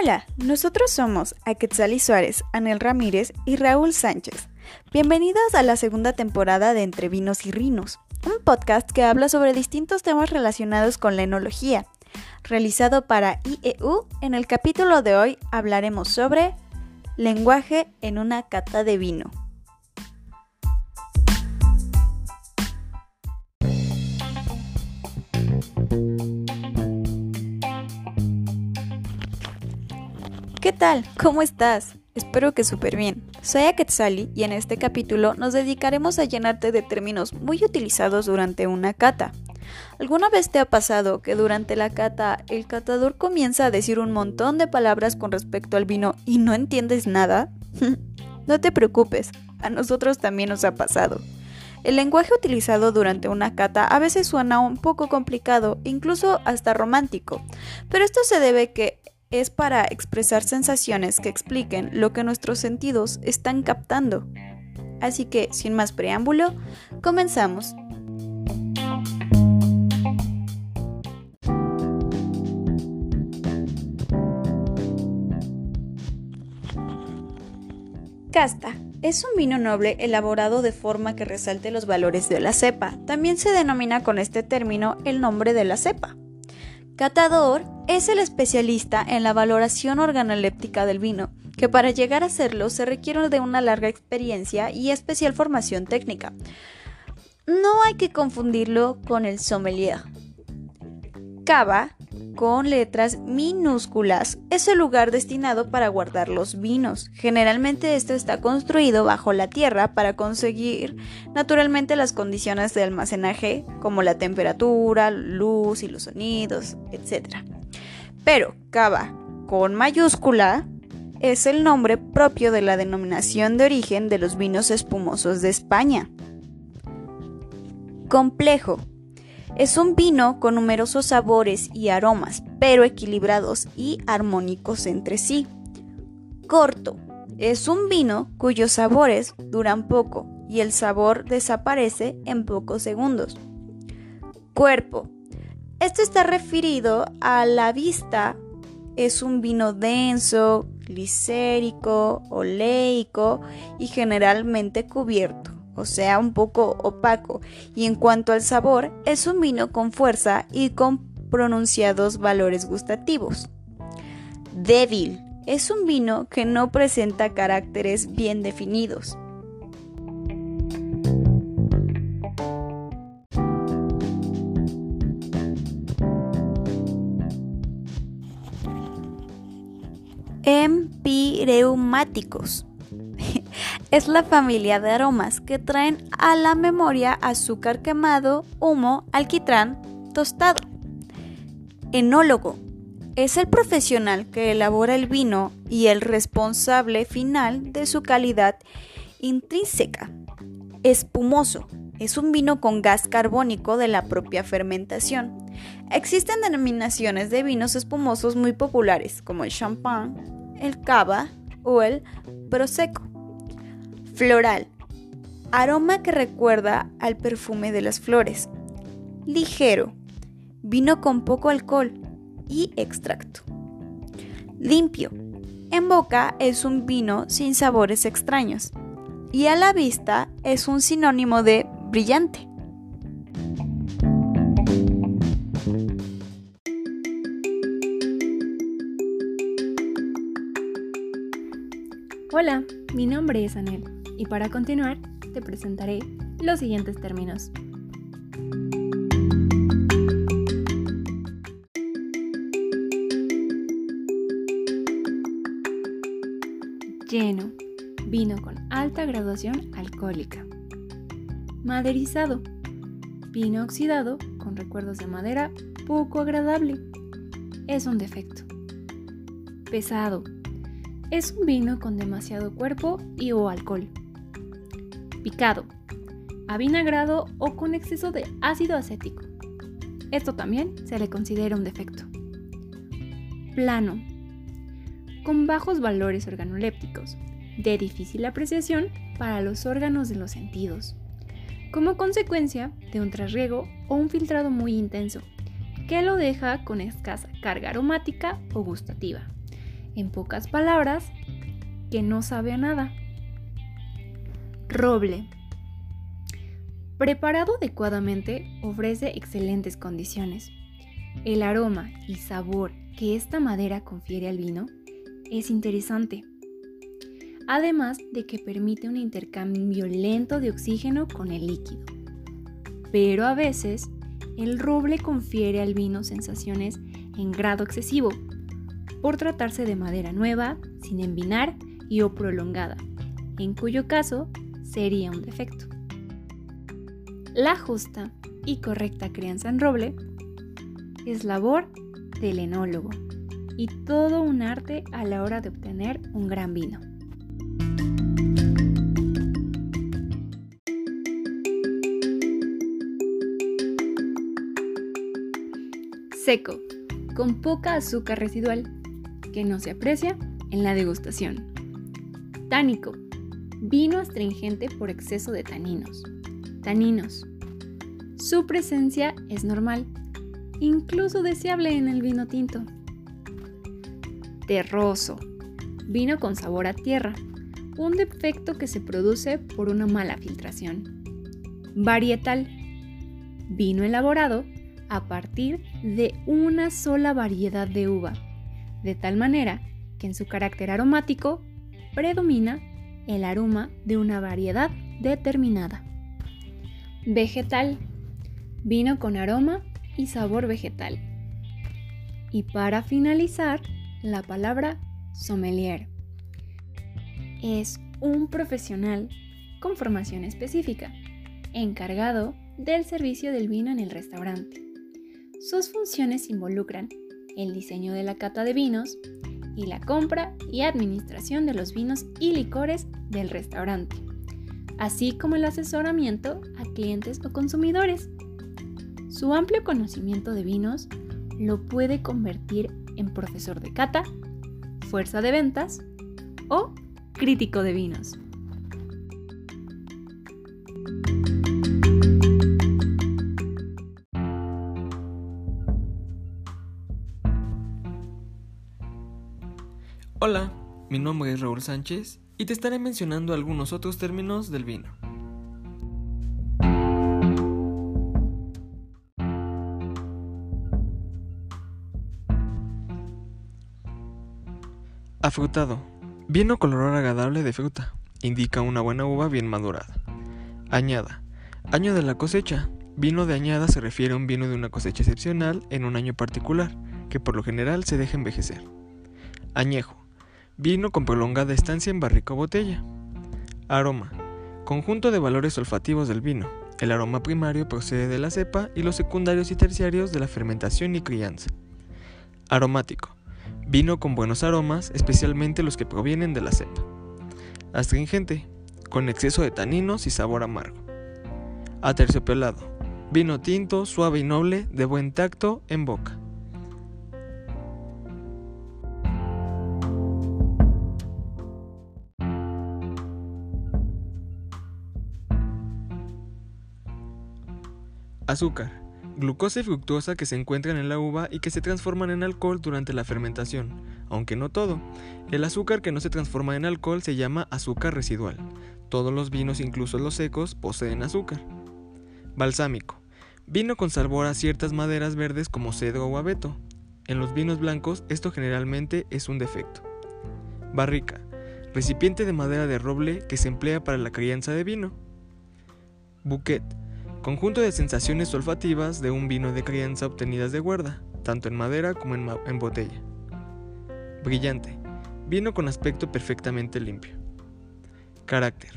Hola, nosotros somos Aquetzali Suárez, Anel Ramírez y Raúl Sánchez. Bienvenidas a la segunda temporada de Entre Vinos y Rinos, un podcast que habla sobre distintos temas relacionados con la enología. Realizado para IEU, en el capítulo de hoy hablaremos sobre lenguaje en una cata de vino. ¿Qué tal? ¿Cómo estás? Espero que súper bien. Soy Aketzali y en este capítulo nos dedicaremos a llenarte de términos muy utilizados durante una cata. ¿Alguna vez te ha pasado que durante la cata el catador comienza a decir un montón de palabras con respecto al vino y no entiendes nada? no te preocupes, a nosotros también nos ha pasado. El lenguaje utilizado durante una cata a veces suena un poco complicado, incluso hasta romántico, pero esto se debe que es para expresar sensaciones que expliquen lo que nuestros sentidos están captando. Así que, sin más preámbulo, comenzamos. Casta es un vino noble elaborado de forma que resalte los valores de la cepa. También se denomina con este término el nombre de la cepa. Catador es el especialista en la valoración organoléptica del vino, que para llegar a serlo se requiere de una larga experiencia y especial formación técnica. No hay que confundirlo con el sommelier. Cava con letras minúsculas es el lugar destinado para guardar los vinos. Generalmente esto está construido bajo la tierra para conseguir naturalmente las condiciones de almacenaje como la temperatura, luz y los sonidos, etc. Pero cava con mayúscula es el nombre propio de la denominación de origen de los vinos espumosos de España. Complejo es un vino con numerosos sabores y aromas, pero equilibrados y armónicos entre sí. Corto. Es un vino cuyos sabores duran poco y el sabor desaparece en pocos segundos. Cuerpo. Esto está referido a la vista. Es un vino denso, glicérico, oleico y generalmente cubierto o sea, un poco opaco, y en cuanto al sabor, es un vino con fuerza y con pronunciados valores gustativos. Débil es un vino que no presenta caracteres bien definidos. Empireumáticos es la familia de aromas que traen a la memoria azúcar quemado, humo, alquitrán, tostado. Enólogo es el profesional que elabora el vino y el responsable final de su calidad intrínseca. Espumoso es un vino con gas carbónico de la propia fermentación. Existen denominaciones de vinos espumosos muy populares como el champán, el cava o el prosecco. Floral. Aroma que recuerda al perfume de las flores. Ligero. Vino con poco alcohol y extracto. Limpio. En boca es un vino sin sabores extraños. Y a la vista es un sinónimo de brillante. Hola, mi nombre es Anel y para continuar te presentaré los siguientes términos. Lleno, vino con alta graduación alcohólica. Maderizado, vino oxidado con recuerdos de madera poco agradable. Es un defecto. Pesado, es un vino con demasiado cuerpo y o alcohol picado, avinagrado o con exceso de ácido acético. Esto también se le considera un defecto. Plano, con bajos valores organolépticos, de difícil apreciación para los órganos de los sentidos, como consecuencia de un trasriego o un filtrado muy intenso, que lo deja con escasa carga aromática o gustativa. En pocas palabras, que no sabe a nada. Roble. Preparado adecuadamente, ofrece excelentes condiciones. El aroma y sabor que esta madera confiere al vino es interesante. Además de que permite un intercambio lento de oxígeno con el líquido. Pero a veces, el roble confiere al vino sensaciones en grado excesivo, por tratarse de madera nueva, sin envinar y o prolongada, en cuyo caso sería un defecto. La justa y correcta crianza en roble es labor del enólogo y todo un arte a la hora de obtener un gran vino. Seco, con poca azúcar residual, que no se aprecia en la degustación. Tánico, vino astringente por exceso de taninos. Taninos. Su presencia es normal, incluso deseable en el vino tinto. Terroso, vino con sabor a tierra, un defecto que se produce por una mala filtración. Varietal, vino elaborado a partir de una sola variedad de uva, de tal manera que en su carácter aromático predomina el aroma de una variedad determinada. Vegetal. Vino con aroma y sabor vegetal. Y para finalizar, la palabra sommelier. Es un profesional con formación específica, encargado del servicio del vino en el restaurante. Sus funciones involucran el diseño de la cata de vinos, y la compra y administración de los vinos y licores del restaurante, así como el asesoramiento a clientes o consumidores. Su amplio conocimiento de vinos lo puede convertir en profesor de cata, fuerza de ventas o crítico de vinos. Hola, mi nombre es Raúl Sánchez y te estaré mencionando algunos otros términos del vino. Afrutado. Vino color agradable de fruta. Indica una buena uva bien madurada. Añada. Año de la cosecha. Vino de añada se refiere a un vino de una cosecha excepcional en un año particular, que por lo general se deja envejecer. Añejo. Vino con prolongada estancia en barrica o botella. Aroma. Conjunto de valores olfativos del vino. El aroma primario procede de la cepa y los secundarios y terciarios de la fermentación y crianza. Aromático. Vino con buenos aromas, especialmente los que provienen de la cepa. Astringente. Con exceso de taninos y sabor amargo. Aterciopelado. Vino tinto, suave y noble, de buen tacto en boca. Azúcar. Glucosa y fructosa que se encuentran en la uva y que se transforman en alcohol durante la fermentación, aunque no todo. El azúcar que no se transforma en alcohol se llama azúcar residual. Todos los vinos, incluso los secos, poseen azúcar. Balsámico. Vino con sabor a ciertas maderas verdes como cedro o abeto. En los vinos blancos esto generalmente es un defecto. Barrica. Recipiente de madera de roble que se emplea para la crianza de vino. Bouquet Conjunto de sensaciones olfativas de un vino de crianza obtenidas de guarda, tanto en madera como en, botella. Brillante. Vino con aspecto perfectamente limpio. Carácter.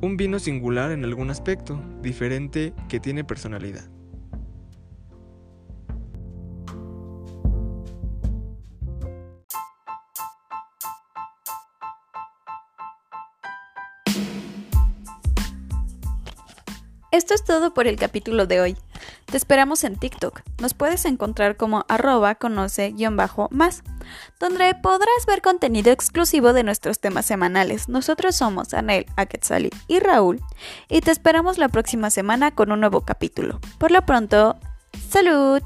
Un vino singular en algún aspecto, diferente, que tiene personalidad. Esto es todo por el capítulo de hoy. Te esperamos en TikTok. Nos puedes encontrar como arroba conoce-más, donde podrás ver contenido exclusivo de nuestros temas semanales. Nosotros somos Anel, Aketsali y Raúl, y te esperamos la próxima semana con un nuevo capítulo. Por lo pronto, ¡salud!